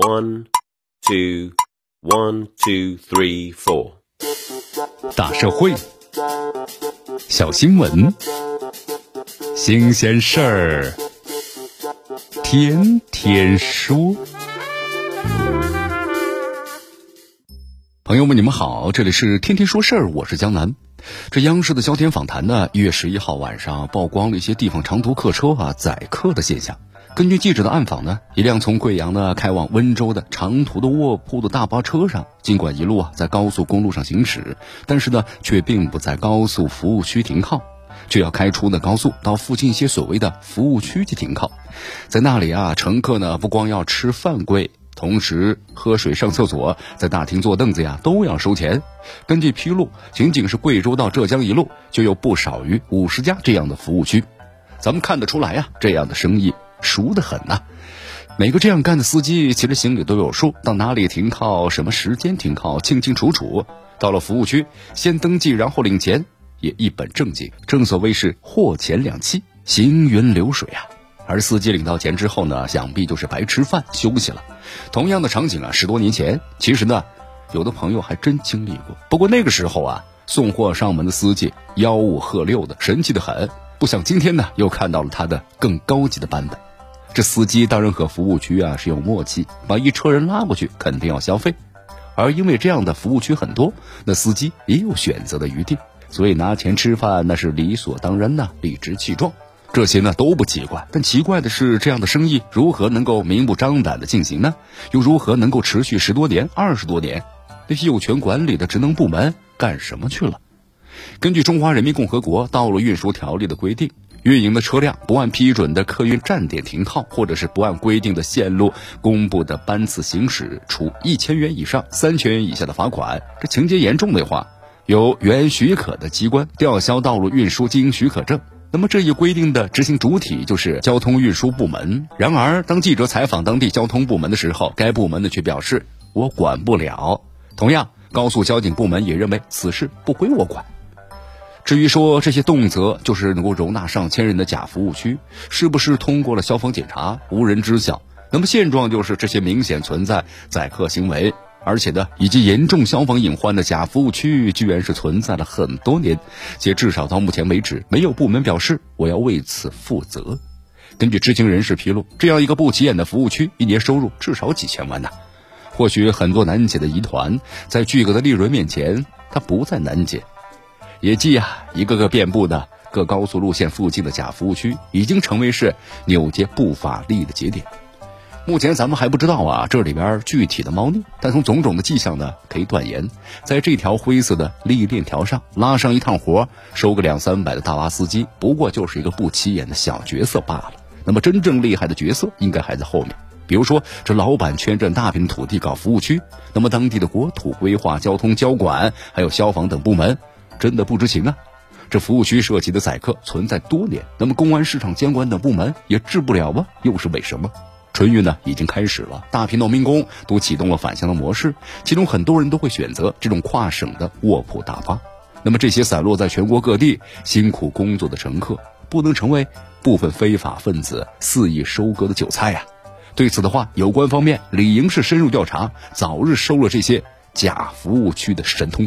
One, two, one, two, three, four。大社会，小新闻，新鲜事儿，天天说。朋友们，你们好，这里是天天说事儿，我是江南。这央视的焦点访谈呢，一月十一号晚上曝光了一些地方长途客车啊载客的现象。根据记者的暗访呢，一辆从贵阳呢开往温州的长途的卧铺的大巴车上，尽管一路啊在高速公路上行驶，但是呢却并不在高速服务区停靠，却要开出呢高速到附近一些所谓的服务区去停靠。在那里啊，乘客呢不光要吃饭贵，同时喝水、上厕所，在大厅坐凳子呀都要收钱。根据披露，仅仅是贵州到浙江一路就有不少于五十家这样的服务区。咱们看得出来呀，这样的生意。熟得很呐，每个这样干的司机其实心里都有数，到哪里停靠、什么时间停靠，清清楚楚。到了服务区，先登记，然后领钱，也一本正经。正所谓是货钱两讫，行云流水啊。而司机领到钱之后呢，想必就是白吃饭休息了。同样的场景啊，十多年前，其实呢，有的朋友还真经历过。不过那个时候啊，送货上门的司机吆五喝六的，神气的很。不想今天呢，又看到了他的更高级的版本。这司机当然和服务区啊是有默契，把一车人拉过去肯定要消费，而因为这样的服务区很多，那司机也有选择的余地，所以拿钱吃饭那是理所当然呐，理直气壮，这些呢都不奇怪。但奇怪的是，这样的生意如何能够明目张胆的进行呢？又如何能够持续十多年、二十多年？那些有权管理的职能部门干什么去了？根据《中华人民共和国道路运输条例》的规定。运营的车辆不按批准的客运站点停靠，或者是不按规定的线路公布的班次行驶，处一千元以上三千元以下的罚款。这情节严重的话，由原许可的机关吊销道路运输经营许可证。那么这一规定的执行主体就是交通运输部门。然而，当记者采访当地交通部门的时候，该部门呢却表示我管不了。同样，高速交警部门也认为此事不归我管。至于说这些动辄就是能够容纳上千人的假服务区，是不是通过了消防检查，无人知晓。那么现状就是这些明显存在宰客行为，而且呢，以及严重消防隐患的假服务区，居然是存在了很多年，且至少到目前为止，没有部门表示我要为此负责。根据知情人士披露，这样一个不起眼的服务区，一年收入至少几千万呢。或许很多难解的疑团，在巨额的利润面前，它不再难解。也即啊，一个个遍布的各高速路线附近的假服务区，已经成为是扭结不法利益的节点。目前咱们还不知道啊，这里边具体的猫腻。但从种种的迹象呢，可以断言，在这条灰色的利益链条上拉上一趟活，收个两三百的大巴司机，不过就是一个不起眼的小角色罢了。那么真正厉害的角色，应该还在后面。比如说，这老板圈占大片土地搞服务区，那么当地的国土规划、交通交管，还有消防等部门。真的不知情啊！这服务区涉及的宰客存在多年，那么公安、市场监管等部门也治不了吗？又是为什么？春运呢已经开始了，大批农民工都启动了返乡的模式，其中很多人都会选择这种跨省的卧铺大巴。那么这些散落在全国各地辛苦工作的乘客，不能成为部分非法分子肆意收割的韭菜呀！对此的话，有关方面理应是深入调查，早日收了这些假服务区的神通。